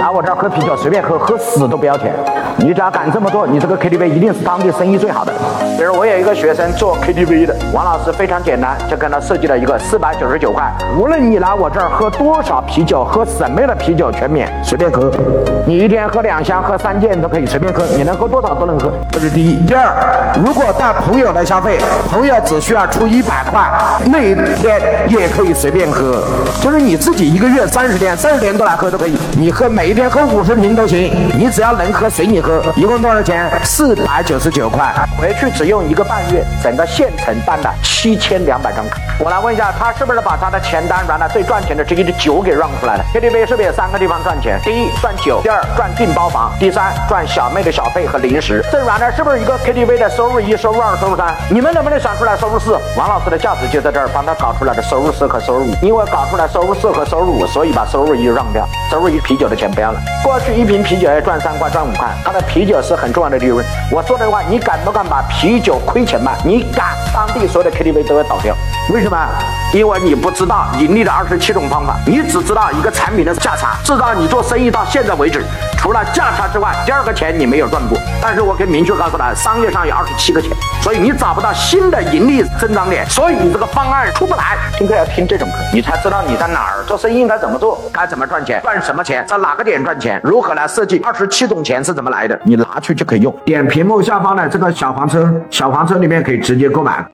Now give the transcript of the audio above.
来我这儿喝啤酒随便喝，喝死都不要钱。你只要敢这么做，你这个 KTV 一定是当地生意最好的。比如我有一个学生做 KTV 的，王老师非常简单，就跟他设计了一个四百九十九块，无论你来我这儿喝多少啤酒，喝什么样的啤酒全免，随便喝。你一天喝两箱，喝三件都可以随便喝，你能喝多少都能喝，这是第一。第二，如果带朋友来消费，朋友只需要出一百块，那一天也可以随便喝，就是你自己一个月三十天，三十天都来喝都可以，你喝每一天喝五十瓶都行，你只要能喝随你喝。一共多少钱？四百九十九块，回去只用一个半月，整个县城办了七千两百张卡。我来问一下，他是不是把他的钱单原来最赚钱的之一的酒给让出来了？KTV 是不是有三个地方赚钱？第一赚酒，第二赚订包房，第三赚小妹的小费和零食。这软件是不是一个 KTV 的收入一、收入二、收入三？你们能不能想出来收入四？王老师的价值就在这儿，帮他搞出来的收入四和收入五。因为搞出来收入四和收入五，所以把收入一让掉，收入一啤酒的钱不要了。过去一瓶啤酒要赚三块，赚五块，他的啤酒是很重要的利润。我说的话，你敢不敢把啤酒亏钱卖？你敢，当地所有的 KTV 都要倒掉。为什么？因为你不知道盈利的二十七种方法，你只知道一个产品的价差。至少你做生意到现在为止，除了价差之外，第二个钱你没有赚过。但是我可以明确告诉他，商业上有二十七个钱，所以你找不到新的盈利增长点，所以你这个方案出不来。听课要听这种课，你才知道你在哪儿做生意应该怎么做，该怎么赚钱，赚什么钱，在哪个点赚钱，如何来设计二十七种钱是怎么来的，你拿去就可以用。点屏幕下方的这个小黄车，小黄车里面可以直接购买。